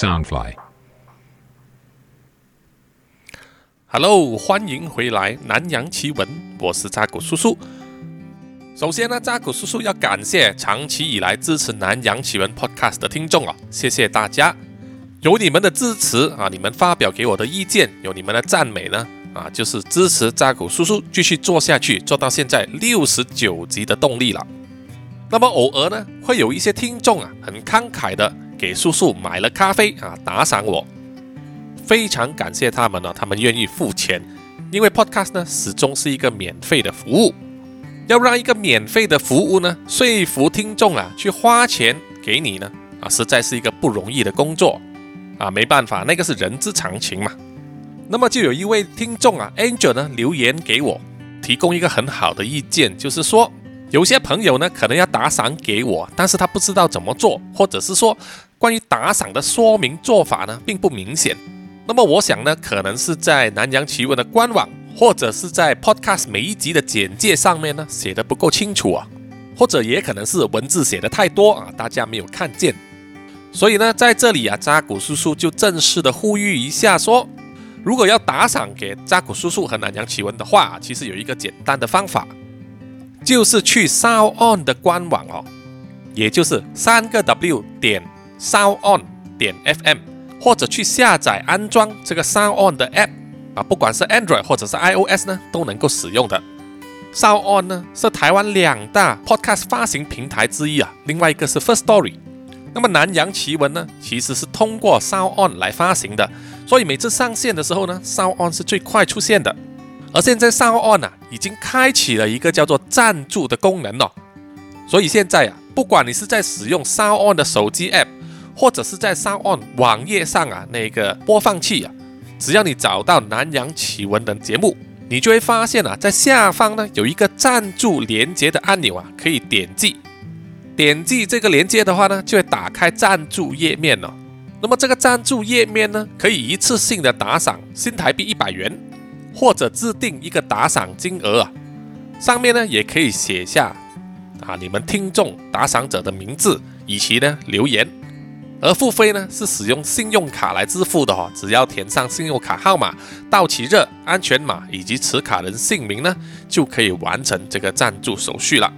Soundfly。Hello，欢迎回来《南洋奇闻》，我是扎古叔叔。首先呢，扎古叔叔要感谢长期以来支持《南洋奇闻》Podcast 的听众哦，谢谢大家。有你们的支持啊，你们发表给我的意见，有你们的赞美呢，啊，就是支持扎古叔叔继续做下去，做到现在六十九集的动力了。那么偶尔呢，会有一些听众啊，很慷慨的给叔叔买了咖啡啊，打赏我。非常感谢他们呢，他们愿意付钱，因为 Podcast 呢始终是一个免费的服务，要让一个免费的服务呢说服听众啊去花钱给你呢啊，实在是一个不容易的工作啊，没办法，那个是人之常情嘛。那么就有一位听众啊，Angel 呢留言给我，提供一个很好的意见，就是说有些朋友呢可能要打赏给我，但是他不知道怎么做，或者是说关于打赏的说明做法呢并不明显。那么我想呢，可能是在南洋奇闻的官网，或者是在 Podcast 每一集的简介上面呢写的不够清楚啊，或者也可能是文字写的太多啊，大家没有看见。所以呢，在这里啊，扎古叔叔就正式的呼吁一下说，如果要打赏给扎古叔叔和南洋奇闻的话，其实有一个简单的方法，就是去 s o u On 的官网哦，也就是三个 W 点 Sound On 点 FM。或者去下载安装这个 Sound On 的 App 啊，不管是 Android 或者是 iOS 呢，都能够使用的。Sound On 呢是台湾两大 Podcast 发行平台之一啊，另外一个是 First Story。那么南洋奇闻呢，其实是通过 Sound On 来发行的，所以每次上线的时候呢，Sound On 是最快出现的。而现在 Sound On 啊，已经开启了一个叫做赞助的功能哦，所以现在啊，不管你是在使用 Sound On 的手机 App，或者是在上 on 网页上啊，那个播放器啊，只要你找到南洋奇闻的节目，你就会发现啊，在下方呢有一个赞助连接的按钮啊，可以点击。点击这个连接的话呢，就会打开赞助页面了。那么这个赞助页面呢，可以一次性的打赏新台币一百元，或者制定一个打赏金额啊。上面呢也可以写下啊你们听众打赏者的名字以及呢留言。而付费呢是使用信用卡来支付的哈，只要填上信用卡号码、到期日、安全码以及持卡人姓名呢，就可以完成这个赞助手续了。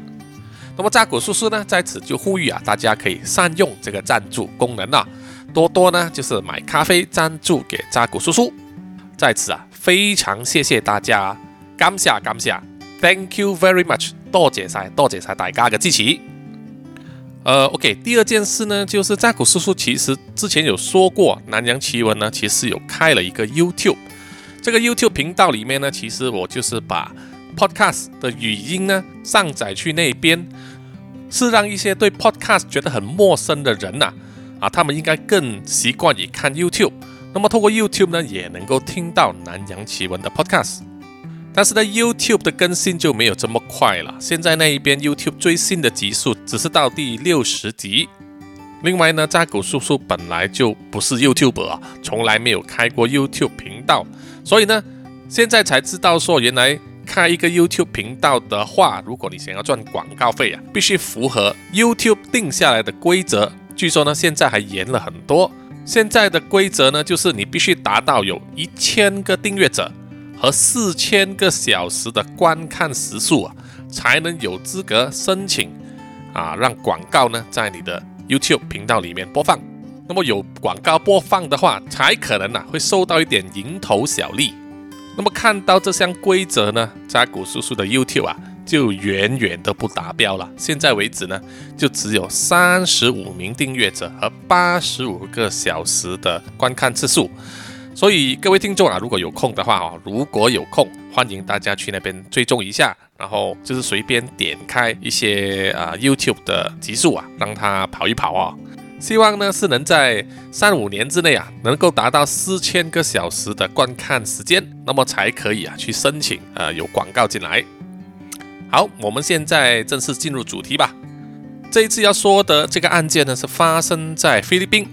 那么扎古叔叔呢在此就呼吁啊，大家可以善用这个赞助功能啊，多多呢就是买咖啡赞助给扎古叔叔。在此啊，非常谢谢大家，感謝感謝，Thank you very much，多謝晒多谢晒大家嘅支持。呃，OK，第二件事呢，就是扎古叔叔其实之前有说过，南洋奇闻呢，其实有开了一个 YouTube，这个 YouTube 频道里面呢，其实我就是把 Podcast 的语音呢上载去那边，是让一些对 Podcast 觉得很陌生的人呐、啊，他们应该更习惯于看 YouTube，那么透过 YouTube 呢，也能够听到南洋奇闻的 Podcast。但是呢，YouTube 的更新就没有这么快了。现在那一边 YouTube 最新的集数只是到第六十集。另外呢，扎古叔叔本来就不是 YouTuber 啊，从来没有开过 YouTube 频道，所以呢，现在才知道说，原来开一个 YouTube 频道的话，如果你想要赚广告费啊，必须符合 YouTube 定下来的规则。据说呢，现在还严了很多。现在的规则呢，就是你必须达到有一千个订阅者。和四千个小时的观看时数啊，才能有资格申请啊，让广告呢在你的 YouTube 频道里面播放。那么有广告播放的话，才可能啊会收到一点蝇头小利。那么看到这项规则呢，扎古叔叔的 YouTube 啊就远远都不达标了。现在为止呢，就只有三十五名订阅者和八十五个小时的观看次数。所以各位听众啊，如果有空的话哦，如果有空，欢迎大家去那边追踪一下，然后就是随便点开一些啊 YouTube 的集数啊，让它跑一跑哦。希望呢是能在三五年之内啊，能够达到四千个小时的观看时间，那么才可以啊去申请呃有广告进来。好，我们现在正式进入主题吧。这一次要说的这个案件呢，是发生在菲律宾。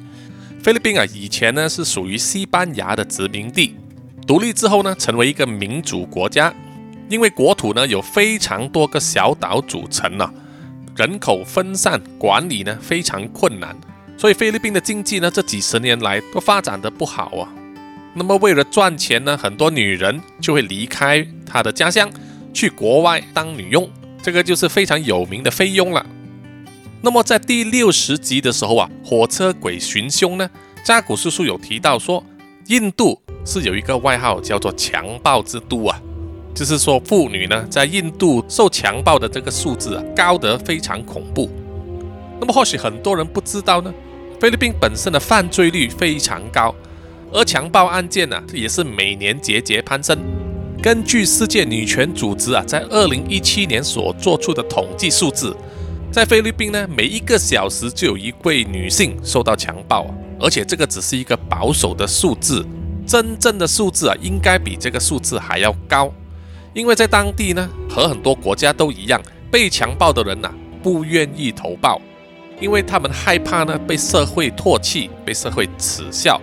菲律宾啊，以前呢是属于西班牙的殖民地，独立之后呢，成为一个民主国家。因为国土呢有非常多个小岛组成啊，人口分散，管理呢非常困难，所以菲律宾的经济呢，这几十年来都发展的不好啊。那么为了赚钱呢，很多女人就会离开她的家乡，去国外当女佣，这个就是非常有名的菲佣了。那么在第六十集的时候啊，火车鬼寻凶呢，扎古叔叔有提到说，印度是有一个外号叫做强暴之都啊。就是说，妇女呢，在印度受强暴的这个数字啊，高得非常恐怖。那么，或许很多人不知道呢，菲律宾本身的犯罪率非常高，而强暴案件呢，也是每年节节攀升。根据世界女权组织啊，在二零一七年所做出的统计数字，在菲律宾呢，每一个小时就有一位女性受到强暴啊，而且这个只是一个保守的数字，真正的数字啊，应该比这个数字还要高。因为在当地呢，和很多国家都一样，被强暴的人呐不愿意投报，因为他们害怕呢被社会唾弃、被社会耻笑，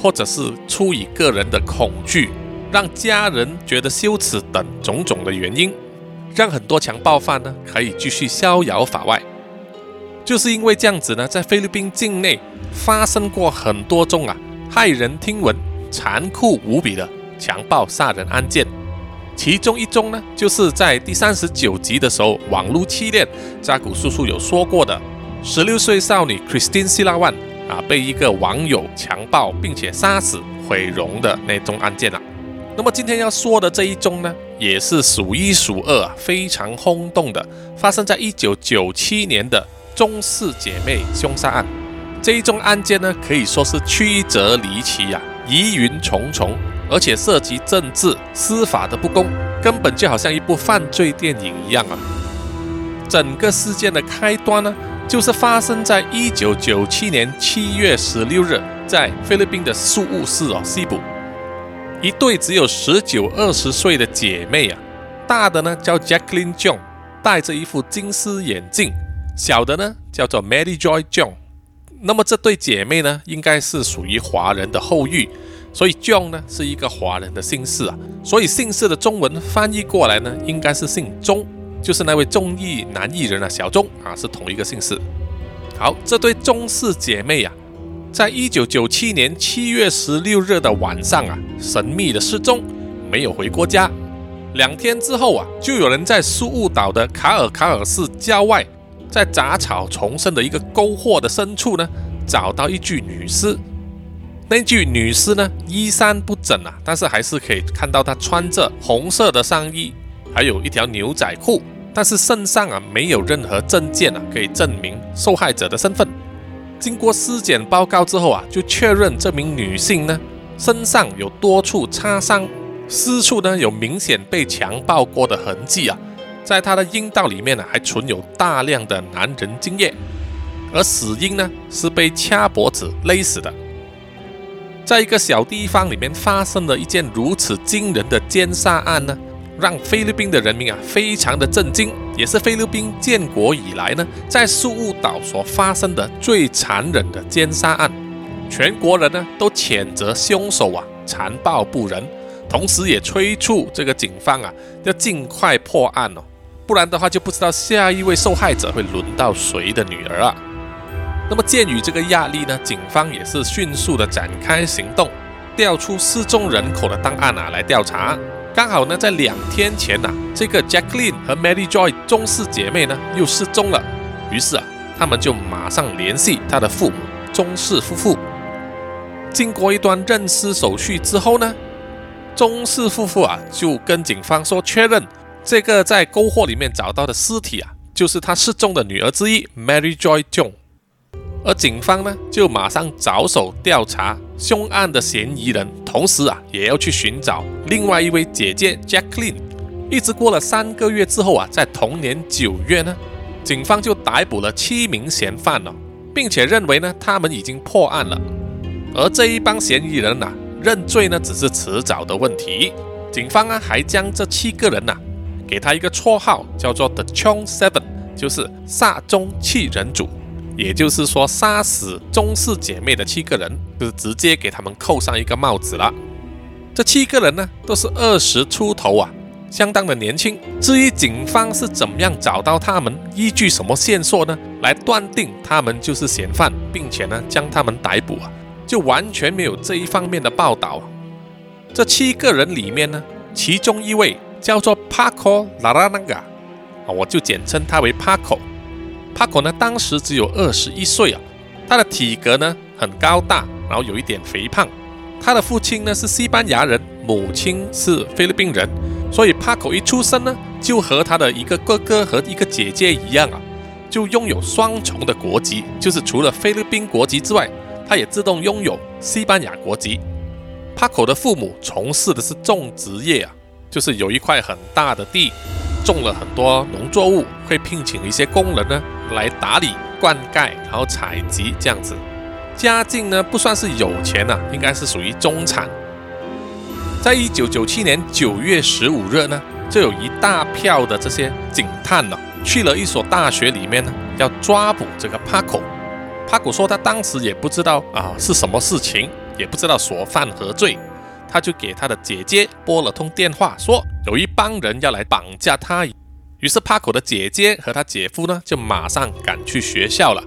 或者是出于个人的恐惧，让家人觉得羞耻等种种的原因，让很多强暴犯呢可以继续逍遥法外。就是因为这样子呢，在菲律宾境内发生过很多宗啊骇人听闻、残酷无比的强暴杀人案件。其中一宗呢，就是在第三十九集的时候，网络欺恋扎古叔叔有说过的，十六岁少女 Christine s i l a w a n 啊，被一个网友强暴并且杀死毁容的那宗案件啊。那么今天要说的这一宗呢，也是数一数二啊，非常轰动的，发生在一九九七年的中式姐妹凶杀案。这一宗案件呢，可以说是曲折离奇呀，疑云重重。而且涉及政治、司法的不公，根本就好像一部犯罪电影一样啊！整个事件的开端呢，就是发生在一九九七年七月十六日，在菲律宾的宿务市哦西部，一对只有十九、二十岁的姐妹啊，大的呢叫 Jacqueline John，戴着一副金丝眼镜；小的呢叫做 Mary Joy John。那么这对姐妹呢，应该是属于华人的后裔。所以 John 呢是一个华人的姓氏啊，所以姓氏的中文翻译过来呢，应该是姓钟，就是那位中艺男艺人啊，小钟啊，是同一个姓氏。好，这对钟氏姐妹啊，在一九九七年七月十六日的晚上啊，神秘的失踪，没有回过家。两天之后啊，就有人在苏雾岛的卡尔卡尔市郊外，在杂草丛生的一个沟壑的深处呢，找到一具女尸。那具女尸呢，衣衫不整啊，但是还是可以看到她穿着红色的上衣，还有一条牛仔裤，但是身上啊没有任何证件啊可以证明受害者的身份。经过尸检报告之后啊，就确认这名女性呢身上有多处擦伤，私处呢有明显被强暴过的痕迹啊，在她的阴道里面呢还存有大量的男人精液，而死因呢是被掐脖子勒死的。在一个小地方里面发生了一件如此惊人的奸杀案呢，让菲律宾的人民啊非常的震惊，也是菲律宾建国以来呢在宿务岛所发生的最残忍的奸杀案。全国人呢都谴责凶手啊残暴不仁，同时也催促这个警方啊要尽快破案哦，不然的话就不知道下一位受害者会轮到谁的女儿啊。那么鉴于这个压力呢，警方也是迅速的展开行动，调出失踪人口的档案啊来调查。刚好呢，在两天前呐，这个 Jacqueline 和 Mary Joy 中氏姐妹呢又失踪了。于是啊，他们就马上联系她的父母中氏夫妇。经过一段认尸手续之后呢，中氏夫妇啊就跟警方说确认，这个在沟壑里面找到的尸体啊，就是他失踪的女儿之一 Mary Joy Jones。而警方呢，就马上着手调查凶案的嫌疑人，同时啊，也要去寻找另外一位姐姐 Jacqueline。一直过了三个月之后啊，在同年九月呢，警方就逮捕了七名嫌犯了，并且认为呢，他们已经破案了。而这一帮嫌疑人呐，认罪呢，只是迟早的问题。警方啊，还将这七个人呐，给他一个绰号，叫做 The Chong Seven，就是煞中七人组。也就是说，杀死中氏姐妹的七个人，就是直接给他们扣上一个帽子了。这七个人呢，都是二十出头啊，相当的年轻。至于警方是怎么样找到他们，依据什么线索呢，来断定他们就是嫌犯，并且呢将他们逮捕啊，就完全没有这一方面的报道。这七个人里面呢，其中一位叫做 Paco Laranga，啊，我就简称他为 Paco。Paco 呢，当时只有二十一岁啊，他的体格呢很高大，然后有一点肥胖。他的父亲呢是西班牙人，母亲是菲律宾人，所以 Paco 一出生呢，就和他的一个哥哥和一个姐姐一样啊，就拥有双重的国籍，就是除了菲律宾国籍之外，他也自动拥有西班牙国籍。Paco 的父母从事的是种植业啊，就是有一块很大的地，种了很多农作物，会聘请一些工人呢来打理、灌溉，然后采集这样子。家境呢不算是有钱呐，应该是属于中产。在一九九七年九月十五日呢，就有一大票的这些警探呢，去了一所大学里面呢，要抓捕这个帕口。帕口说他当时也不知道啊是什么事情，也不知道所犯何罪，他就给他的姐姐拨了通电话，说有一帮人要来绑架他。于是帕口的姐姐和他姐夫呢，就马上赶去学校了。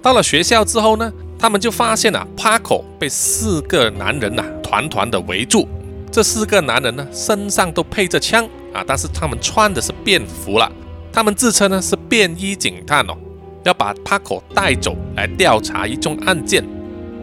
到了学校之后呢。他们就发现啊，帕口被四个男人呐团团的围住。这四个男人呢，身上都配着枪啊，但是他们穿的是便服了。他们自称呢是便衣警探哦，要把帕口带走来调查一宗案件。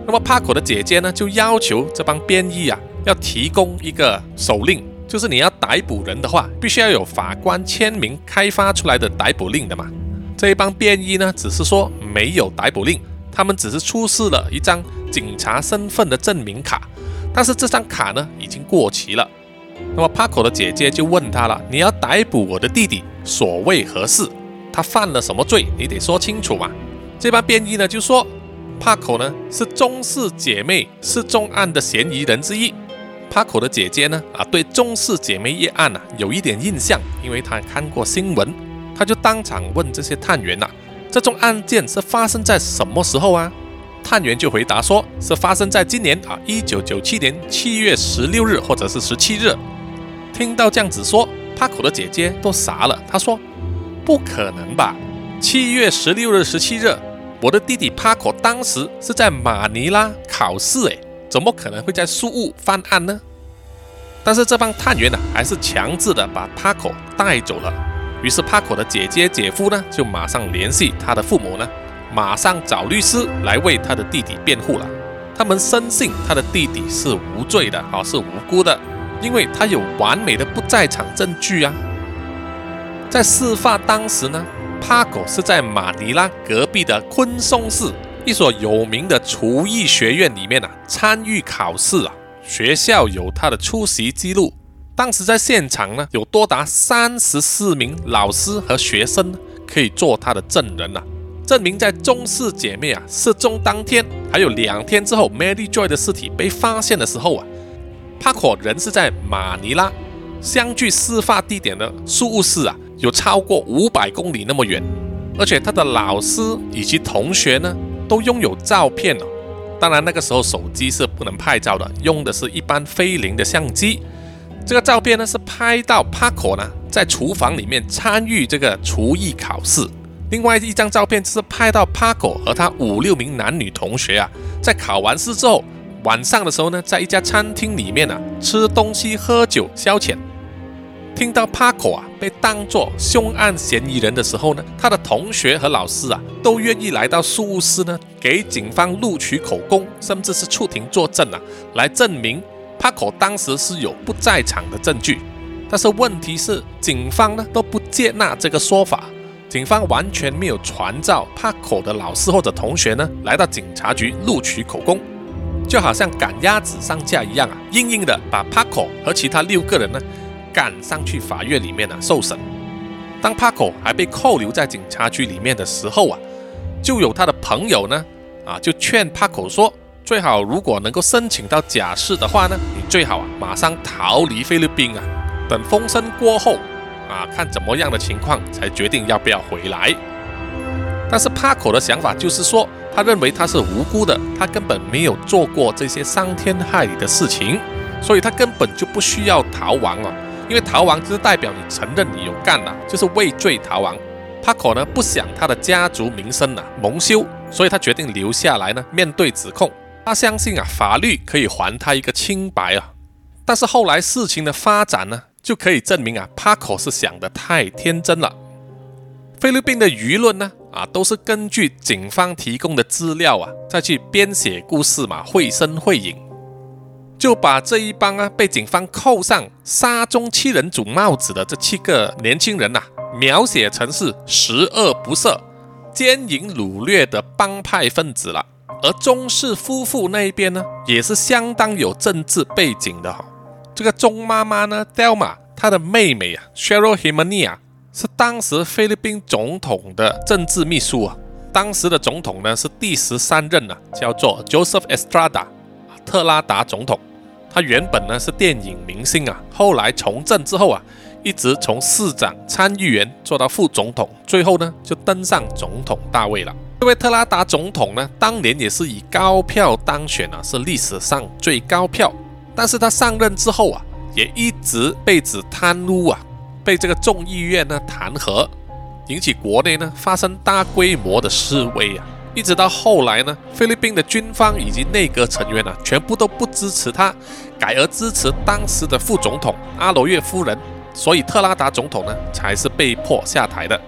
那么帕口的姐姐呢，就要求这帮便衣啊，要提供一个手令，就是你要逮捕人的话，必须要有法官签名开发出来的逮捕令的嘛。这一帮便衣呢，只是说没有逮捕令。他们只是出示了一张警察身份的证明卡，但是这张卡呢已经过期了。那么帕口的姐姐就问他了：“你要逮捕我的弟弟，所谓何事？他犯了什么罪？你得说清楚嘛。”这帮便衣呢就说：“帕口呢是中氏姐妹失踪案的嫌疑人之一。”帕口的姐姐呢啊对中式姐妹一案啊有一点印象，因为她看过新闻，她就当场问这些探员呐。这宗案件是发生在什么时候啊？探员就回答说，是发生在今年啊，一九九七年七月十六日或者是十七日。听到这样子说，帕口的姐姐都傻了。她说：“不可能吧？七月十六日、十七日，我的弟弟帕口当时是在马尼拉考试，诶，怎么可能会在苏务犯案呢？”但是这帮探员呢，还是强制的把帕口带走了。于是帕口的姐姐、姐夫呢，就马上联系他的父母呢，马上找律师来为他的弟弟辩护了。他们深信他的弟弟是无罪的，啊，是无辜的，因为他有完美的不在场证据啊。在事发当时呢，帕口是在马尼拉隔壁的昆松市一所有名的厨艺学院里面啊参与考试啊，学校有他的出席记录。当时在现场呢，有多达三十四名老师和学生可以做他的证人呐，证明在中式姐妹啊失踪当天，还有两天之后，Mary Joy 的尸体被发现的时候啊，帕克人是在马尼拉，相距事发地点的苏务市啊，有超过五百公里那么远，而且他的老师以及同学呢，都拥有照片哦。当然那个时候手机是不能拍照的，用的是一般菲林的相机。这个照片呢是拍到帕克呢在厨房里面参与这个厨艺考试，另外一张照片是拍到帕克和他五六名男女同学啊在考完试之后晚上的时候呢在一家餐厅里面啊吃东西喝酒消遣。听到帕克啊被当作凶案嫌疑人的时候呢，他的同学和老师啊都愿意来到事务室呢给警方录取口供，甚至是出庭作证啊来证明。帕口当时是有不在场的证据，但是问题是警方呢都不接纳这个说法，警方完全没有传召帕口的老师或者同学呢来到警察局录取口供，就好像赶鸭子上架一样啊，硬硬的把帕口和其他六个人呢赶上去法院里面呢受审。当帕口还被扣留在警察局里面的时候啊，就有他的朋友呢啊就劝帕口说。最好，如果能够申请到假释的话呢，你最好啊马上逃离菲律宾啊，等风声过后啊，看怎么样的情况才决定要不要回来。但是帕口的想法就是说，他认为他是无辜的，他根本没有做过这些伤天害理的事情，所以他根本就不需要逃亡啊。因为逃亡就是代表你承认你有干了，就是畏罪逃亡。帕克呢不想他的家族名声啊蒙羞，所以他决定留下来呢面对指控。他相信啊法律可以还他一个清白啊。但是后来事情的发展呢，就可以证明啊帕克是想的太天真了。菲律宾的舆论呢啊都是根据警方提供的资料啊再去编写故事嘛，绘声绘影。就把这一帮啊被警方扣上杀中七人组帽子的这七个年轻人呐，描写成是十恶不赦、奸淫掳掠的帮派分子了。而钟氏夫妇那一边呢，也是相当有政治背景的哈。这个钟妈妈呢，Delma，她的妹妹啊，Cheryl h i m a n i a 是当时菲律宾总统的政治秘书啊。当时的总统呢是第十三任啊，叫做 Joseph Estrada，特拉达总统。他原本呢是电影明星啊，后来从政之后啊，一直从市长、参议员做到副总统，最后呢就登上总统大位了。这位特拉达总统呢，当年也是以高票当选啊，是历史上最高票。但是他上任之后啊，也一直被指贪污啊，被这个众议院呢弹劾，引起国内呢发生大规模的示威啊。一直到后来呢，菲律宾的军方以及内阁成员呢，全部都不支持他，改而支持当时的副总统阿罗月夫人，所以特拉达总统呢才是被迫下台的。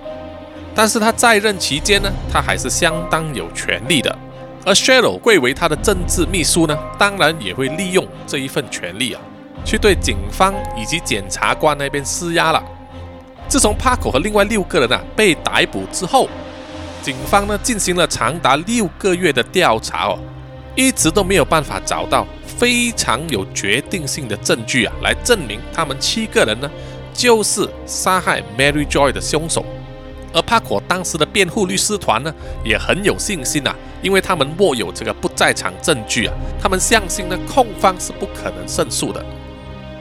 但是他在任期间呢，他还是相当有权力的。而 Sheryl 贵为他的政治秘书呢，当然也会利用这一份权力啊，去对警方以及检察官那边施压了。自从 Paco 和另外六个人啊被逮捕之后。警方呢进行了长达六个月的调查哦，一直都没有办法找到非常有决定性的证据啊，来证明他们七个人呢就是杀害 Mary Joy 的凶手。而帕克当时的辩护律师团呢也很有信心啊，因为他们握有这个不在场证据啊，他们相信呢控方是不可能胜诉的。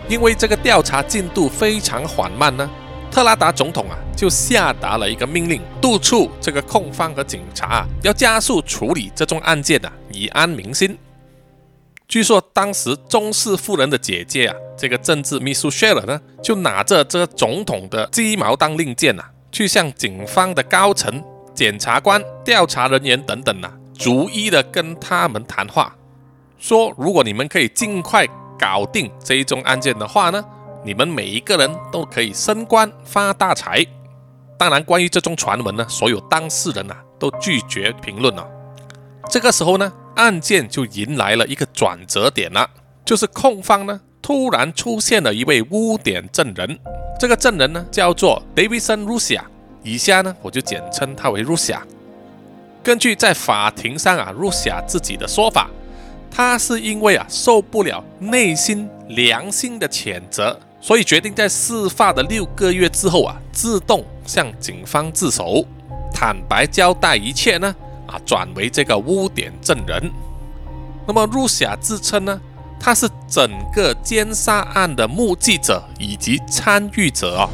因为这个调查进度非常缓慢呢。特拉达总统啊，就下达了一个命令，督促这个控方和警察啊，要加速处理这宗案件啊，以安民心。据说当时中氏夫人的姐姐啊，这个政治秘书 Sheila 呢，就拿着这个总统的鸡毛当令箭呐，去向警方的高层、检察官、调查人员等等呐，逐一的跟他们谈话，说如果你们可以尽快搞定这一宗案件的话呢。你们每一个人都可以升官发大财。当然，关于这宗传闻呢，所有当事人呐都拒绝评论了。这个时候呢，案件就迎来了一个转折点了，就是控方呢突然出现了一位污点证人。这个证人呢叫做 Davidson Rusia，以下呢我就简称他为 Rusia。根据在法庭上啊，Rusia 自己的说法，他是因为啊受不了内心良心的谴责。所以决定在事发的六个月之后啊，自动向警方自首，坦白交代一切呢啊，转为这个污点证人。那么入霞自称呢，他是整个奸杀案的目击者以及参与者哦。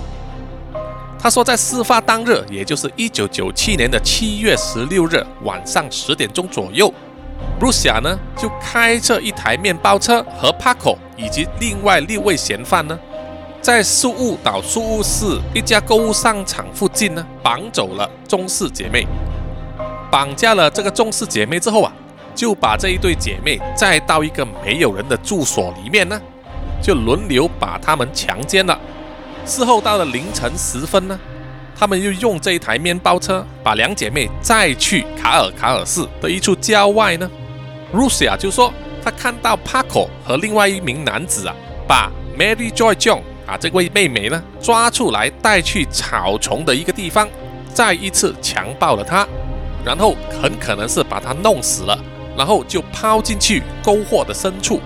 他说在事发当日，也就是一九九七年的七月十六日晚上十点钟左右，入霞呢就开着一台面包车和 Paco 以及另外六位嫌犯呢。在苏雾岛苏雾市一家购物商场附近呢，绑走了中氏姐妹。绑架了这个中氏姐妹之后啊，就把这一对姐妹再到一个没有人的住所里面呢，就轮流把她们强奸了。事后到了凌晨时分呢，他们又用这一台面包车把两姐妹载去卡尔卡尔市的一处郊外呢。Rusia 就说，他看到 Paco 和另外一名男子啊，把 Mary Joy John。把这位妹妹呢抓出来，带去草丛的一个地方，再一次强暴了她，然后很可能是把她弄死了，然后就抛进去篝火的深处。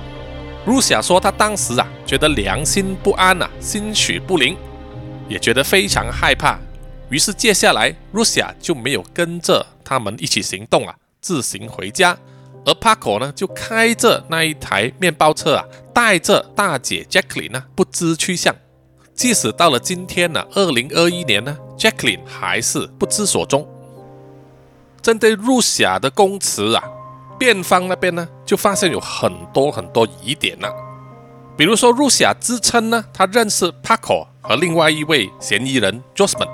露西亚说，她当时啊觉得良心不安呐，心绪不宁，也觉得非常害怕。于是接下来露西亚就没有跟着他们一起行动啊，自行回家。而帕克呢，就开着那一台面包车啊，带着大姐 Jacqueline 呢，不知去向。即使到了今天呢，二零二一年呢，Jacqueline 还是不知所踪。针对入霞的供词啊，辩方那边呢，就发现有很多很多疑点了。比如说露西亚自称呢，他认识 Paco 和另外一位嫌疑人 Josman，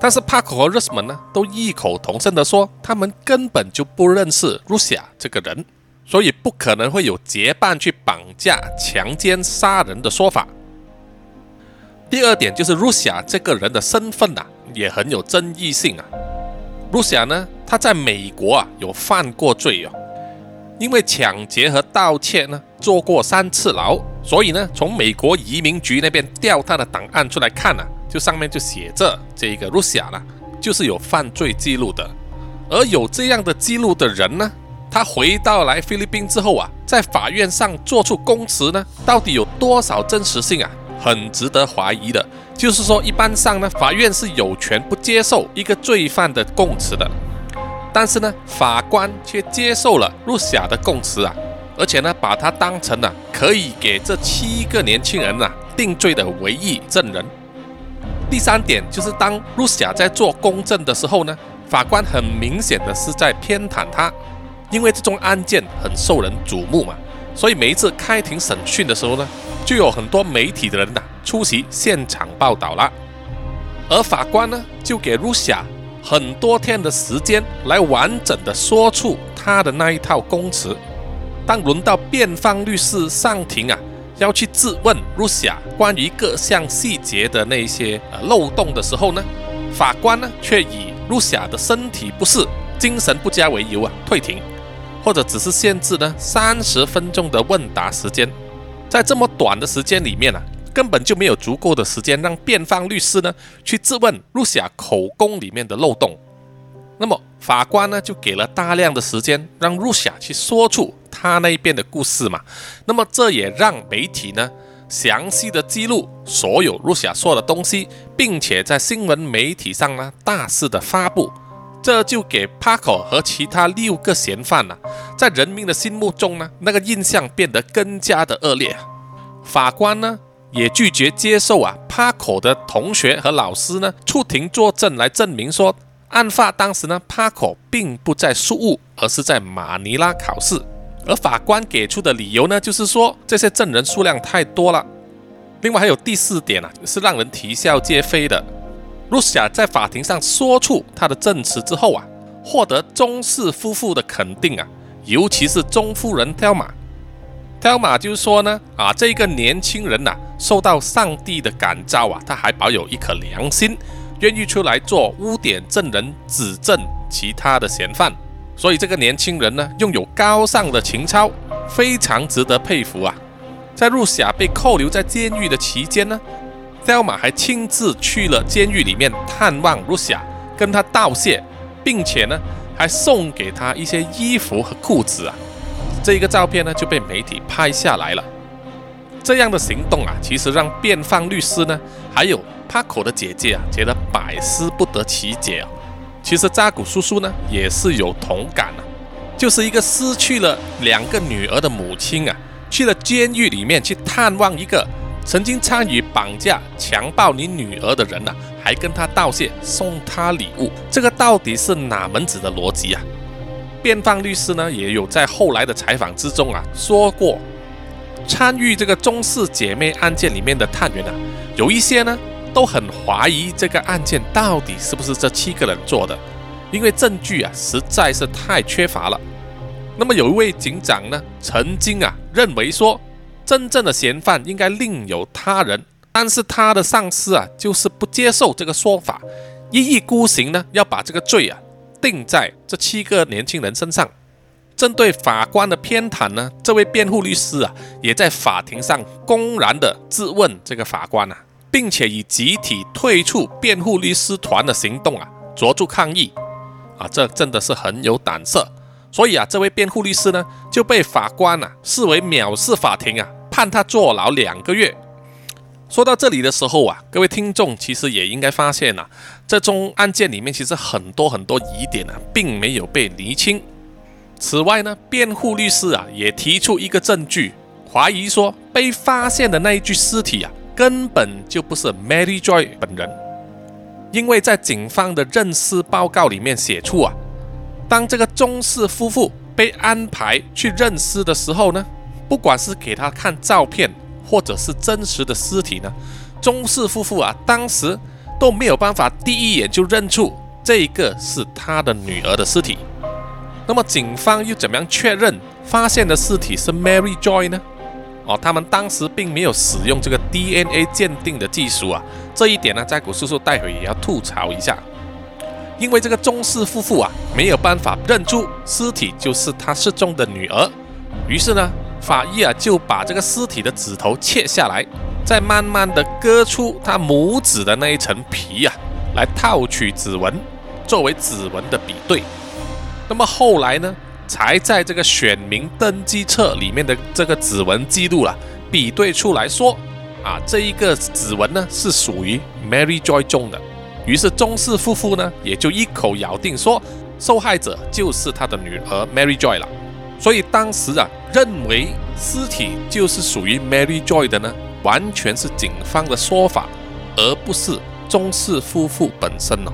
但是 Paco 和 Josman 呢都异口同声的说，他们根本就不认识露西亚这个人，所以不可能会有结伴去绑架、强奸、杀人的说法。第二点就是露西亚这个人的身份呐，也很有争议性啊。露西亚呢，他在美国啊有犯过罪哦。因为抢劫和盗窃呢，坐过三次牢，所以呢，从美国移民局那边调他的档案出来看呢，就上面就写着这个露西亚呢，就是有犯罪记录的。而有这样的记录的人呢，他回到来菲律宾之后啊，在法院上做出供词呢，到底有多少真实性啊？很值得怀疑的。就是说，一般上呢，法院是有权不接受一个罪犯的供词的。但是呢，法官却接受了露西亚的供词啊，而且呢，把他当成了可以给这七个年轻人啊定罪的唯一证人。第三点就是，当露西亚在做公证的时候呢，法官很明显的是在偏袒他，因为这宗案件很受人瞩目嘛，所以每一次开庭审讯的时候呢，就有很多媒体的人呐出席现场报道了，而法官呢就给露西亚。很多天的时间来完整的说出他的那一套供词。当轮到辩方律师上庭啊，要去质问露西亚关于各项细节的那些呃漏洞的时候呢，法官呢却以露西亚的身体不适、精神不佳为由啊退庭，或者只是限制呢三十分钟的问答时间。在这么短的时间里面呢。根本就没有足够的时间让辩方律师呢去质问露西亚口供里面的漏洞，那么法官呢就给了大量的时间让露西亚去说出他那边的故事嘛，那么这也让媒体呢详细的记录所有露西亚说的东西，并且在新闻媒体上呢大肆的发布，这就给帕克和其他六个嫌犯呢在人民的心目中呢那个印象变得更加的恶劣，法官呢。也拒绝接受啊，帕口的同学和老师呢出庭作证来证明说，案发当时呢，帕口并不在宿务，而是在马尼拉考试。而法官给出的理由呢，就是说这些证人数量太多了。另外还有第四点啊，是让人啼笑皆非的。露西亚在法庭上说出他的证词之后啊，获得中氏夫妇的肯定啊，尤其是中夫人挑马。挑马就说呢，啊，这个年轻人呐，受到上帝的感召啊，他还保有一颗良心，愿意出来做污点证人，指证其他的嫌犯。所以这个年轻人呢，拥有高尚的情操，非常值得佩服啊。在露西亚被扣留在监狱的期间呢，挑马还亲自去了监狱里面探望露西亚，跟他道谢，并且呢，还送给他一些衣服和裤子啊。这一个照片呢就被媒体拍下来了。这样的行动啊，其实让辩方律师呢，还有帕口的姐姐啊，觉得百思不得其解啊。其实扎古叔叔呢也是有同感啊，就是一个失去了两个女儿的母亲啊，去了监狱里面去探望一个曾经参与绑架、强暴你女儿的人呐，还跟他道谢，送他礼物，这个到底是哪门子的逻辑啊？辩方律师呢，也有在后来的采访之中啊说过，参与这个中氏姐妹案件里面的探员啊，有一些呢都很怀疑这个案件到底是不是这七个人做的，因为证据啊实在是太缺乏了。那么有一位警长呢，曾经啊认为说，真正的嫌犯应该另有他人，但是他的上司啊就是不接受这个说法，一意孤行呢要把这个罪啊。定在这七个年轻人身上。针对法官的偏袒呢，这位辩护律师啊，也在法庭上公然的质问这个法官啊，并且以集体退出辩护律师团的行动啊，着住抗议啊，这真的是很有胆色。所以啊，这位辩护律师呢，就被法官啊视为藐视法庭啊，判他坐牢两个月。说到这里的时候啊，各位听众其实也应该发现呐，这宗案件里面其实很多很多疑点啊，并没有被厘清。此外呢，辩护律师啊也提出一个证据，怀疑说被发现的那一具尸体啊，根本就不是 Mary Joy 本人，因为在警方的认尸报告里面写出啊，当这个中氏夫妇被安排去认尸的时候呢，不管是给他看照片。或者是真实的尸体呢？中氏夫妇啊，当时都没有办法第一眼就认出这个是他的女儿的尸体。那么警方又怎么样确认发现的尸体是 Mary Joy 呢？哦，他们当时并没有使用这个 DNA 鉴定的技术啊，这一点呢，在古叔叔待会也要吐槽一下。因为这个中氏夫妇啊，没有办法认出尸体就是他失踪的女儿，于是呢，法医啊就把这个尸体的指头切下来，再慢慢的割出他拇指的那一层皮啊，来套取指纹，作为指纹的比对。那么后来呢，才在这个选民登记册里面的这个指纹记录了，比对出来说，啊，这一个指纹呢是属于 Mary Joy 中的。于是，中氏夫妇呢也就一口咬定说，受害者就是他的女儿 Mary Joy 了。所以当时啊，认为尸体就是属于 Mary Joy 的呢，完全是警方的说法，而不是钟氏夫妇本身哦。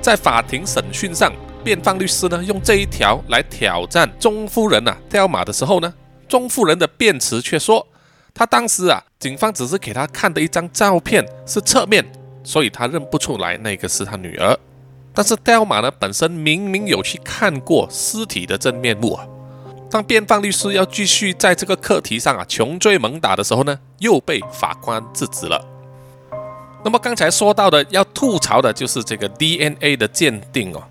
在法庭审讯上，辩方律师呢用这一条来挑战钟夫人呐掉马的时候呢，钟夫人的辩词却说，他当时啊，警方只是给他看的一张照片是侧面。所以他认不出来那个是他女儿，但是刁马呢本身明明有去看过尸体的真面目啊。当辩方律师要继续在这个课题上啊穷追猛打的时候呢，又被法官制止了。那么刚才说到的要吐槽的就是这个 DNA 的鉴定哦，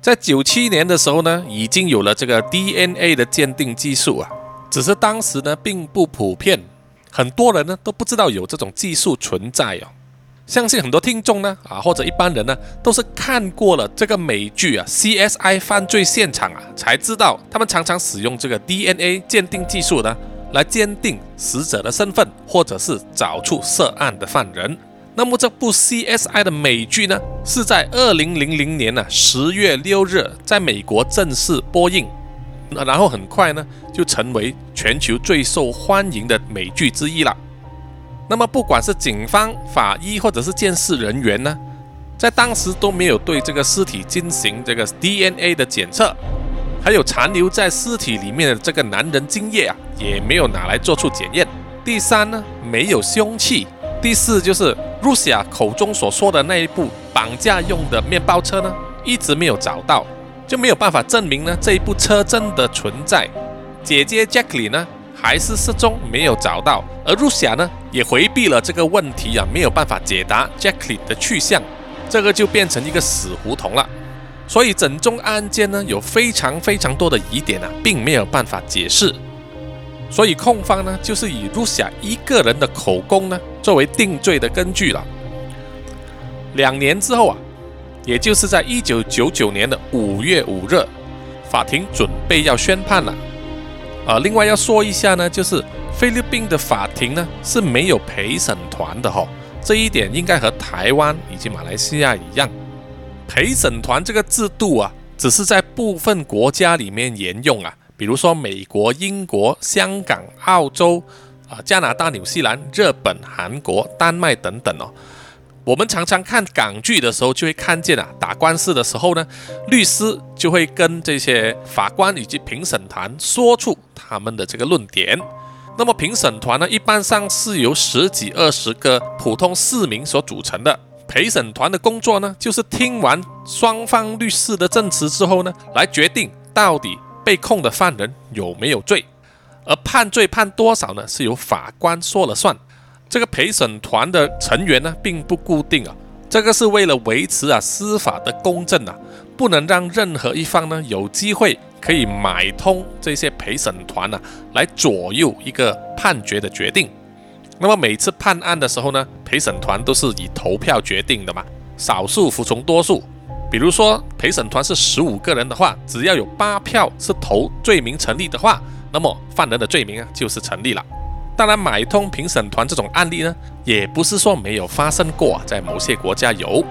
在九七年的时候呢，已经有了这个 DNA 的鉴定技术啊，只是当时呢并不普遍，很多人呢都不知道有这种技术存在哦。相信很多听众呢，啊或者一般人呢，都是看过了这个美剧啊，CSI 犯罪现场啊，才知道他们常常使用这个 DNA 鉴定技术呢，来鉴定死者的身份，或者是找出涉案的犯人。那么这部 CSI 的美剧呢，是在二零零零年呢十月六日在美国正式播映，然后很快呢就成为全球最受欢迎的美剧之一了。那么，不管是警方、法医或者是监视人员呢，在当时都没有对这个尸体进行这个 DNA 的检测，还有残留在尸体里面的这个男人精液啊，也没有拿来做出检验。第三呢，没有凶器。第四就是 Lucia 口中所说的那一部绑架用的面包车呢，一直没有找到，就没有办法证明呢这一部车真的存在。姐姐 Jackie 呢？还是失踪，没有找到。而露西亚呢，也回避了这个问题啊，没有办法解答 Jackie 的去向，这个就变成一个死胡同了。所以整宗案件呢，有非常非常多的疑点啊，并没有办法解释。所以控方呢，就是以露西亚一个人的口供呢，作为定罪的根据了。两年之后啊，也就是在一九九九年的五月五日，法庭准备要宣判了。啊，另外要说一下呢，就是菲律宾的法庭呢是没有陪审团的哈，这一点应该和台湾以及马来西亚一样。陪审团这个制度啊，只是在部分国家里面沿用啊，比如说美国、英国、香港、澳洲啊、加拿大、纽西兰、日本、韩国、丹麦等等哦。我们常常看港剧的时候，就会看见啊，打官司的时候呢，律师就会跟这些法官以及评审团说出他们的这个论点。那么评审团呢，一般上是由十几二十个普通市民所组成的。陪审团的工作呢，就是听完双方律师的证词之后呢，来决定到底被控的犯人有没有罪，而判罪判多少呢，是由法官说了算。这个陪审团的成员呢，并不固定啊，这个是为了维持啊司法的公正啊，不能让任何一方呢有机会可以买通这些陪审团呢，来左右一个判决的决定。那么每次判案的时候呢，陪审团都是以投票决定的嘛，少数服从多数。比如说陪审团是十五个人的话，只要有八票是投罪名成立的话，那么犯人的罪名啊就是成立了。当然，买通评审团这种案例呢，也不是说没有发生过，在某些国家有。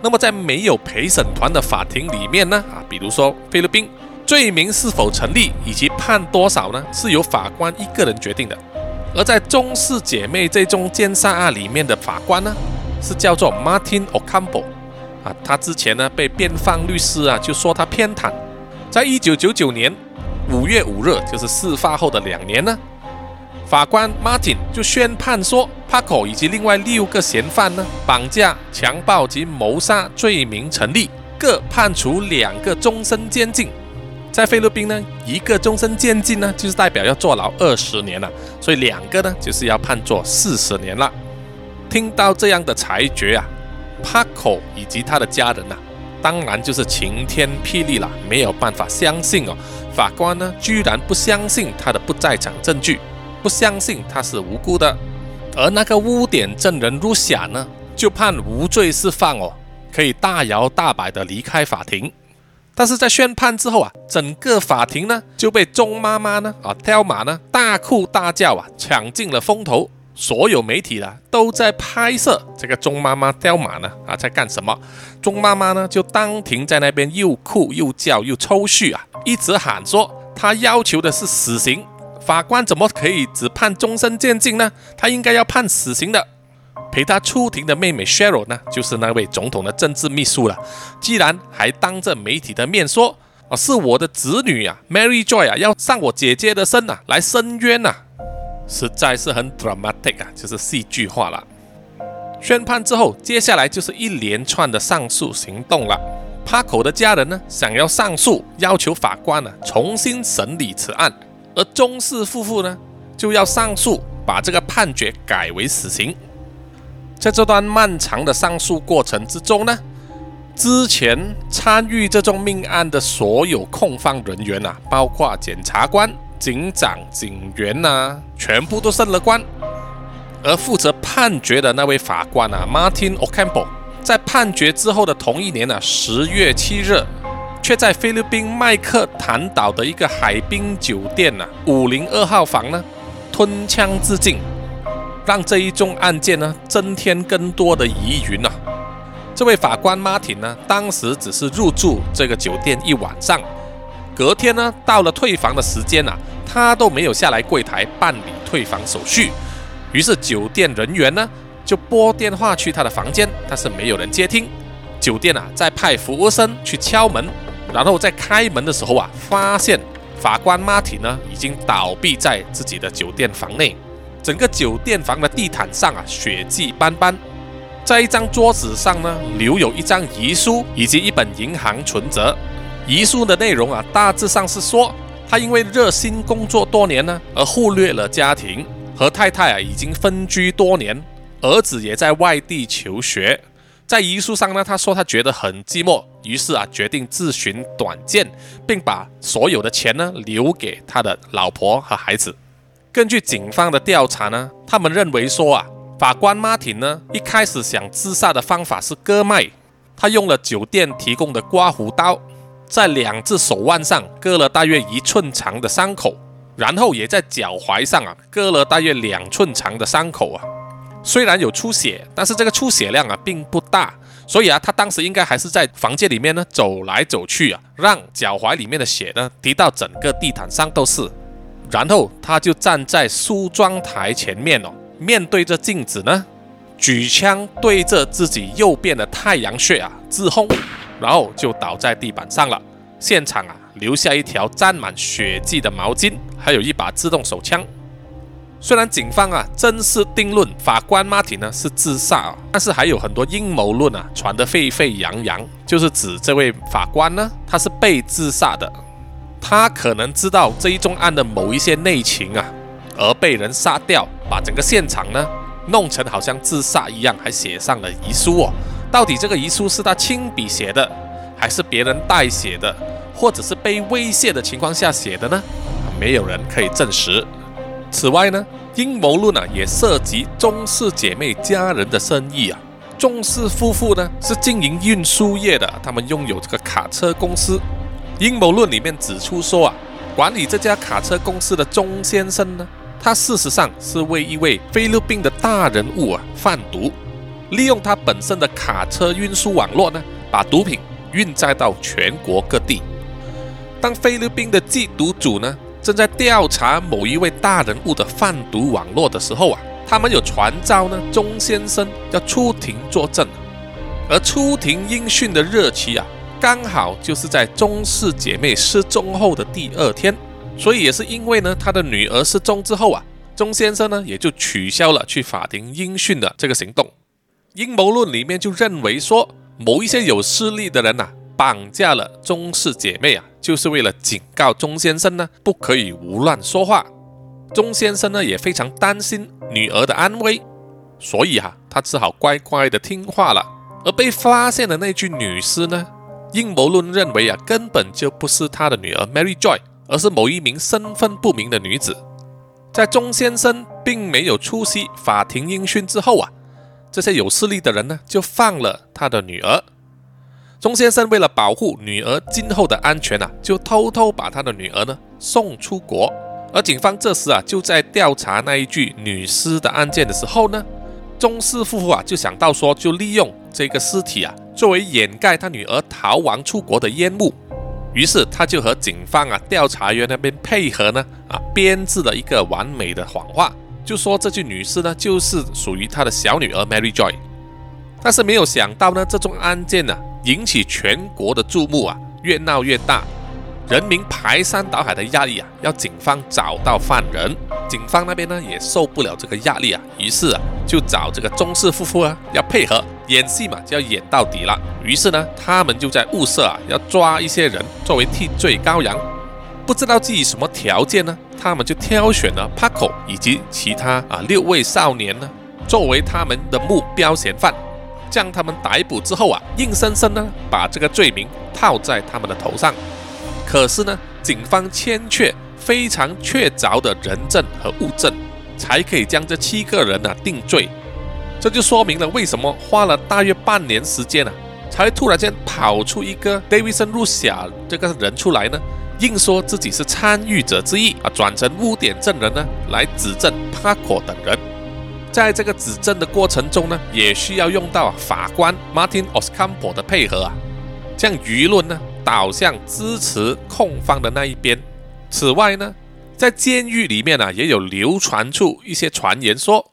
那么，在没有陪审团的法庭里面呢，啊，比如说菲律宾，罪名是否成立以及判多少呢，是由法官一个人决定的。而在中式姐妹这宗奸杀案里面的法官呢，是叫做 Martin Ocampo，啊，他之前呢被辩方律师啊就说他偏袒。在一九九九年五月五日，就是事发后的两年呢。法官 Martin 就宣判说，Paco 以及另外六个嫌犯呢，绑架、强暴及谋杀罪名成立，各判处两个终身监禁。在菲律宾呢，一个终身监禁呢，就是代表要坐牢二十年了，所以两个呢，就是要判坐四十年了。听到这样的裁决啊，Paco 以及他的家人呐，当然就是晴天霹雳了，没有办法相信哦，法官呢，居然不相信他的不在场证据，不相信他是无辜的，而那个污点证人 r u s a 呢，就判无罪释放哦，可以大摇大摆的离开法庭。但是在宣判之后啊，整个法庭呢就被钟妈妈呢啊刁马呢大哭大叫啊，抢尽了风头。所有媒体呢都在拍摄这个钟妈妈刁马呢啊在干什么？钟妈妈呢就当庭在那边又哭又叫又抽搐啊，一直喊说她要求的是死刑，法官怎么可以只判终身监禁呢？他应该要判死刑的。陪他出庭的妹妹 Cheryl 呢，就是那位总统的政治秘书了。既然还当着媒体的面说，啊，是我的子女啊，Mary Joy 啊，要上我姐姐的身啊，来申冤呐，实在是很 dramatic 啊，就是戏剧化了。宣判之后，接下来就是一连串的上诉行动了。Paco 的家人呢，想要上诉，要求法官呢重新审理此案，而中氏夫妇呢，就要上诉，把这个判决改为死刑。在这段漫长的上诉过程之中呢，之前参与这宗命案的所有控方人员啊，包括检察官、警长、警员呐，全部都升了官。而负责判决的那位法官啊，Martin Ocampo，在判决之后的同一年呢，十月七日，却在菲律宾麦克坦岛的一个海滨酒店呐，五零二号房呢，吞枪自尽。让这一宗案件呢增添更多的疑云啊！这位法官 Martin 呢，当时只是入住这个酒店一晚上，隔天呢到了退房的时间啊，他都没有下来柜台办理退房手续。于是酒店人员呢就拨电话去他的房间，但是没有人接听。酒店啊再派服务生去敲门，然后在开门的时候啊，发现法官 Martin 呢已经倒闭在自己的酒店房内。整个酒店房的地毯上啊，血迹斑斑。在一张桌子上呢，留有一张遗书以及一本银行存折。遗书的内容啊，大致上是说，他因为热心工作多年呢，而忽略了家庭，和太太啊已经分居多年，儿子也在外地求学。在遗书上呢，他说他觉得很寂寞，于是啊，决定自寻短见，并把所有的钱呢留给他的老婆和孩子。根据警方的调查呢，他们认为说啊，法官马丁呢一开始想自杀的方法是割脉，他用了酒店提供的刮胡刀，在两只手腕上割了大约一寸长的伤口，然后也在脚踝上啊割了大约两寸长的伤口啊。虽然有出血，但是这个出血量啊并不大，所以啊，他当时应该还是在房间里面呢走来走去啊，让脚踝里面的血呢滴到整个地毯上都是。然后他就站在梳妆台前面哦，面对着镜子呢，举枪对着自己右边的太阳穴啊自轰，然后就倒在地板上了。现场啊留下一条沾满血迹的毛巾，还有一把自动手枪。虽然警方啊正式定论法官马丁呢是自杀啊，但是还有很多阴谋论啊传得沸沸扬扬，就是指这位法官呢他是被自杀的。他可能知道这一宗案的某一些内情啊，而被人杀掉，把整个现场呢弄成好像自杀一样，还写上了遗书哦。到底这个遗书是他亲笔写的，还是别人代写的，或者是被威胁的情况下写的呢？没有人可以证实。此外呢，阴谋论啊也涉及钟氏姐妹家人的生意啊。钟氏夫妇呢是经营运输业的，他们拥有这个卡车公司。阴谋论里面指出说啊，管理这家卡车公司的钟先生呢，他事实上是为一位菲律宾的大人物啊贩毒，利用他本身的卡车运输网络呢，把毒品运载到全国各地。当菲律宾的缉毒组呢正在调查某一位大人物的贩毒网络的时候啊，他们有传召呢钟先生要出庭作证，而出庭应讯的日期啊。刚好就是在钟氏姐妹失踪后的第二天，所以也是因为呢，她的女儿失踪之后啊，钟先生呢也就取消了去法庭应讯的这个行动。阴谋论里面就认为说，某一些有势力的人呐，绑架了钟氏姐妹啊，就是为了警告钟先生呢，不可以胡乱说话。钟先生呢也非常担心女儿的安危，所以哈，他只好乖乖的听话了。而被发现的那具女尸呢，阴谋论认为啊，根本就不是他的女儿 Mary Joy，而是某一名身份不明的女子。在钟先生并没有出席法庭应讯之后啊，这些有势力的人呢就放了他的女儿。钟先生为了保护女儿今后的安全啊，就偷偷把他的女儿呢送出国。而警方这时啊就在调查那一具女尸的案件的时候呢，钟氏夫妇啊就想到说，就利用这个尸体啊作为掩盖他女儿逃亡出国的烟幕。于是他就和警方啊、调查员那边配合呢，啊，编制了一个完美的谎话，就说这具女尸呢就是属于他的小女儿 Mary Joy。但是没有想到呢，这宗案件呢引起全国的注目啊，越闹越大，人民排山倒海的压力啊，要警方找到犯人。警方那边呢也受不了这个压力啊，于是啊就找这个钟氏夫妇啊要配合演戏嘛，就要演到底了。于是呢，他们就在物色啊，要抓一些人作为替罪羔羊。不知道基于什么条件呢，他们就挑选了 Paco 以及其他啊六位少年呢，作为他们的目标嫌犯。将他们逮捕之后啊，硬生生呢把这个罪名套在他们的头上。可是呢，警方欠缺。非常确凿的人证和物证，才可以将这七个人呢定罪。这就说明了为什么花了大约半年时间呢，才突然间跑出一个 Davidson 入小这个人出来呢，硬说自己是参与者之一啊，转成污点证人呢，来指证 Paco 等人。在这个指证的过程中呢，也需要用到法官 Martin Oscampo 的配合啊，将舆论呢导向支持控方的那一边。此外呢，在监狱里面呢，也有流传出一些传言，说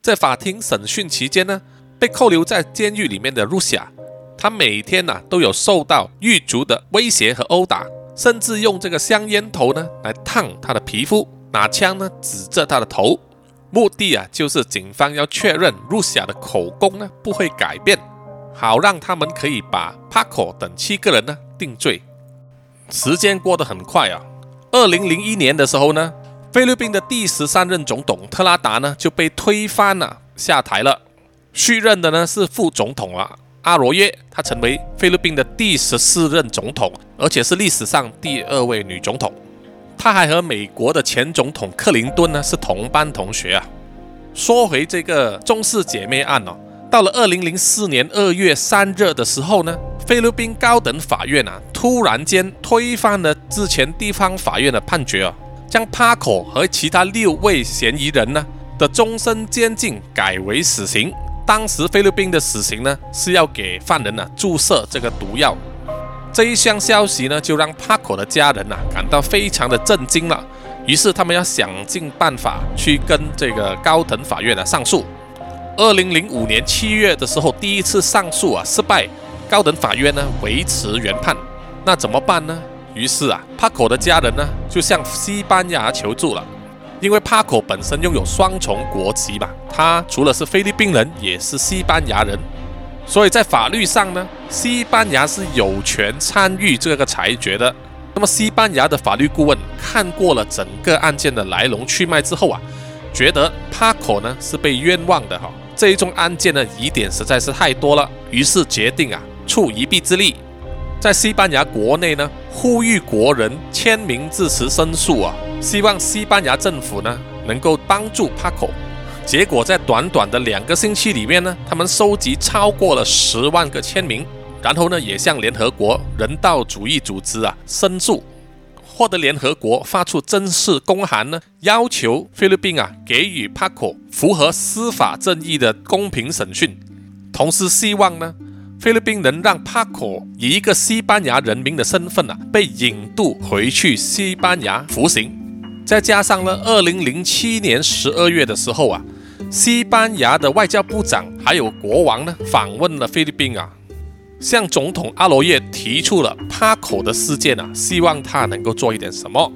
在法庭审讯期间呢，被扣留在监狱里面的露西亚，他每天呢都有受到狱卒的威胁和殴打，甚至用这个香烟头呢来烫他的皮肤，拿枪呢指着他的头，目的啊就是警方要确认露西亚的口供呢不会改变，好让他们可以把帕克等七个人呢定罪。时间过得很快啊。二零零一年的时候呢，菲律宾的第十三任总统特拉达呢就被推翻了，下台了。续任的呢是副总统啊阿罗耶，她成为菲律宾的第十四任总统，而且是历史上第二位女总统。他还和美国的前总统克林顿呢是同班同学啊。说回这个中式姐妹案哦，到了二零零四年二月三日的时候呢。菲律宾高等法院啊，突然间推翻了之前地方法院的判决啊，将帕克和其他六位嫌疑人呢的终身监禁改为死刑。当时菲律宾的死刑呢是要给犯人呢注射这个毒药。这一项消息呢就让帕克的家人呐感到非常的震惊了。于是他们要想尽办法去跟这个高等法院呢上诉。二零零五年七月的时候，第一次上诉啊失败。高等法院呢维持原判，那怎么办呢？于是啊，帕克的家人呢就向西班牙求助了，因为帕克本身拥有双重国籍嘛，他除了是菲律宾人，也是西班牙人，所以在法律上呢，西班牙是有权参与这个裁决的。那么西班牙的法律顾问看过了整个案件的来龙去脉之后啊，觉得帕克呢是被冤枉的哈，这一宗案件的疑点实在是太多了，于是决定啊。出一臂之力，在西班牙国内呢，呼吁国人签名支持申诉啊，希望西班牙政府呢能够帮助帕克。结果在短短的两个星期里面呢，他们收集超过了十万个签名，然后呢也向联合国人道主义组织啊申诉，获得联合国发出正式公函呢，要求菲律宾啊给予帕克符合司法正义的公平审讯，同时希望呢。菲律宾能让帕克以一个西班牙人民的身份啊，被引渡回去西班牙服刑。再加上呢，二零零七年十二月的时候啊，西班牙的外交部长还有国王呢，访问了菲律宾啊，向总统阿罗耶提出了帕口的事件啊，希望他能够做一点什么。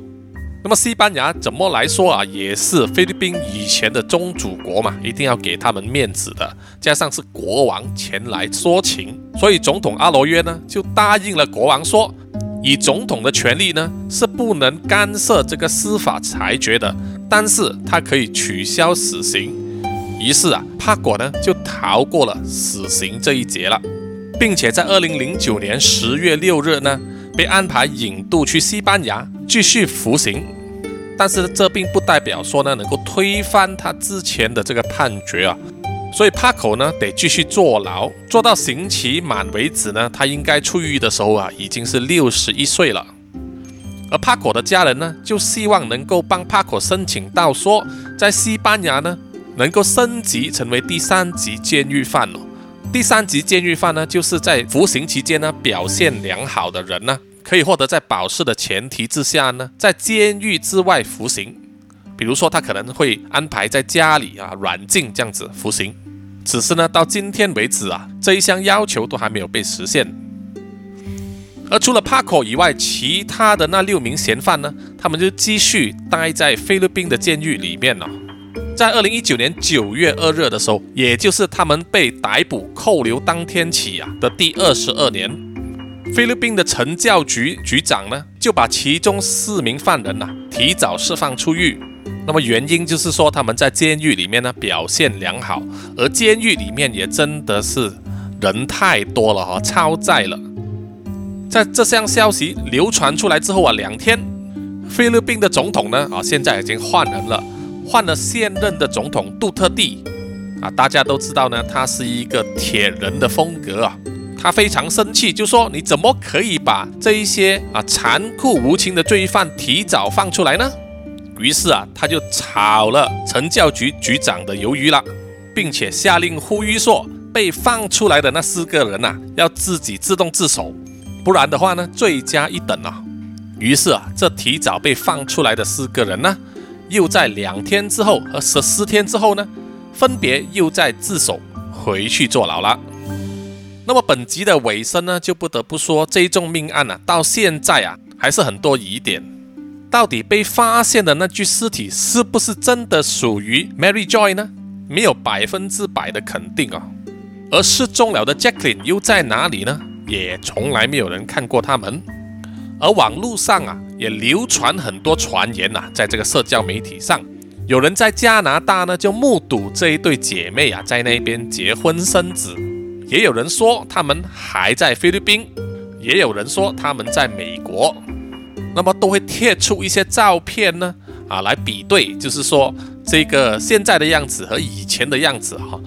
那么西班牙怎么来说啊，也是菲律宾以前的宗主国嘛，一定要给他们面子的。加上是国王前来说情，所以总统阿罗约呢就答应了国王说，以总统的权力呢是不能干涉这个司法裁决的，但是他可以取消死刑。于是啊，帕果呢就逃过了死刑这一劫了，并且在二零零九年十月六日呢。被安排引渡去西班牙继续服刑，但是这并不代表说呢能够推翻他之前的这个判决啊，所以帕口呢得继续坐牢，坐到刑期满为止呢。他应该出狱的时候啊已经是六十一岁了，而帕口的家人呢就希望能够帮帕口申请到说在西班牙呢能够升级成为第三级监狱犯哦。第三级监狱犯呢就是在服刑期间呢表现良好的人呢。可以获得在保释的前提之下呢，在监狱之外服刑，比如说他可能会安排在家里啊软禁这样子服刑。只是呢，到今天为止啊，这一项要求都还没有被实现。而除了帕克以外，其他的那六名嫌犯呢，他们就继续待在菲律宾的监狱里面了。在二零一九年九月二日的时候，也就是他们被逮捕扣留当天起啊的第二十二年。菲律宾的惩教局局长呢，就把其中四名犯人呐提早释放出狱。那么原因就是说他们在监狱里面呢表现良好，而监狱里面也真的是人太多了哈，超载了。在这项消息流传出来之后啊，两天，菲律宾的总统呢啊现在已经换人了，换了现任的总统杜特地啊，大家都知道呢，他是一个铁人的风格啊。他非常生气，就说：“你怎么可以把这一些啊残酷无情的罪犯提早放出来呢？”于是啊，他就炒了惩教局局长的鱿鱼了，并且下令呼吁说：“被放出来的那四个人呐，要自己自动自首，不然的话呢，罪加一等啊！”于是啊，这提早被放出来的四个人呢，又在两天之后和十四天之后呢，分别又在自首回去坐牢了。那么本集的尾声呢，就不得不说这一宗命案呢，到现在啊还是很多疑点。到底被发现的那具尸体是不是真的属于 Mary Joy 呢？没有百分之百的肯定啊。而失踪了的 Jacqueline 又在哪里呢？也从来没有人看过他们。而网络上啊也流传很多传言呐，在这个社交媒体上，有人在加拿大呢就目睹这一对姐妹啊在那边结婚生子。也有人说他们还在菲律宾，也有人说他们在美国，那么都会贴出一些照片呢，啊，来比对，就是说这个现在的样子和以前的样子哈，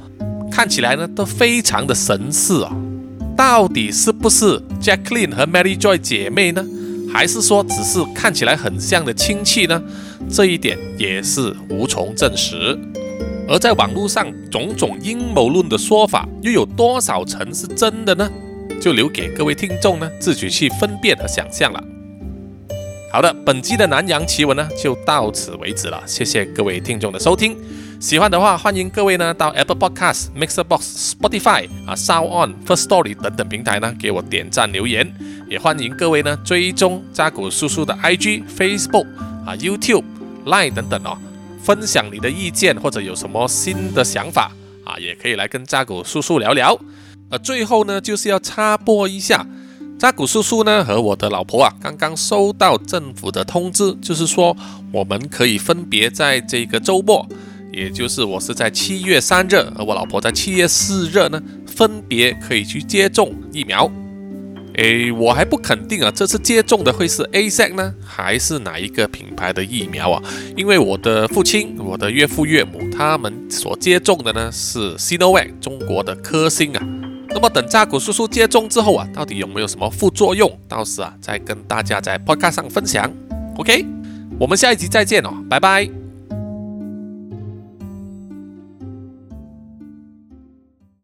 看起来呢都非常的神似啊。到底是不是 Jacqueline 和 Mary Joy 姐妹呢？还是说只是看起来很像的亲戚呢？这一点也是无从证实。而在网络上种种阴谋论的说法，又有多少成是真的呢？就留给各位听众呢自己去分辨和想象了。好的，本期的南洋奇闻呢就到此为止了，谢谢各位听众的收听。喜欢的话，欢迎各位呢到 Apple Podcast、Mixer Box、Spotify 啊、Sound On、First Story 等等平台呢给我点赞留言，也欢迎各位呢追踪扎古叔叔的 IG、Facebook 啊、YouTube、Line 等等哦。分享你的意见，或者有什么新的想法啊，也可以来跟扎古叔叔聊聊。呃，最后呢，就是要插播一下，扎古叔叔呢和我的老婆啊，刚刚收到政府的通知，就是说我们可以分别在这个周末，也就是我是在七月三日，而我老婆在七月四日呢，分别可以去接种疫苗。诶，我还不肯定啊，这次接种的会是 A Z 呢，还是哪一个品牌的疫苗啊？因为我的父亲、我的岳父岳母他们所接种的呢是 Sinovac 中国的科兴啊。那么等扎古叔叔接种之后啊，到底有没有什么副作用？到时啊再跟大家在 Podcast 上分享。OK，我们下一集再见哦，拜拜。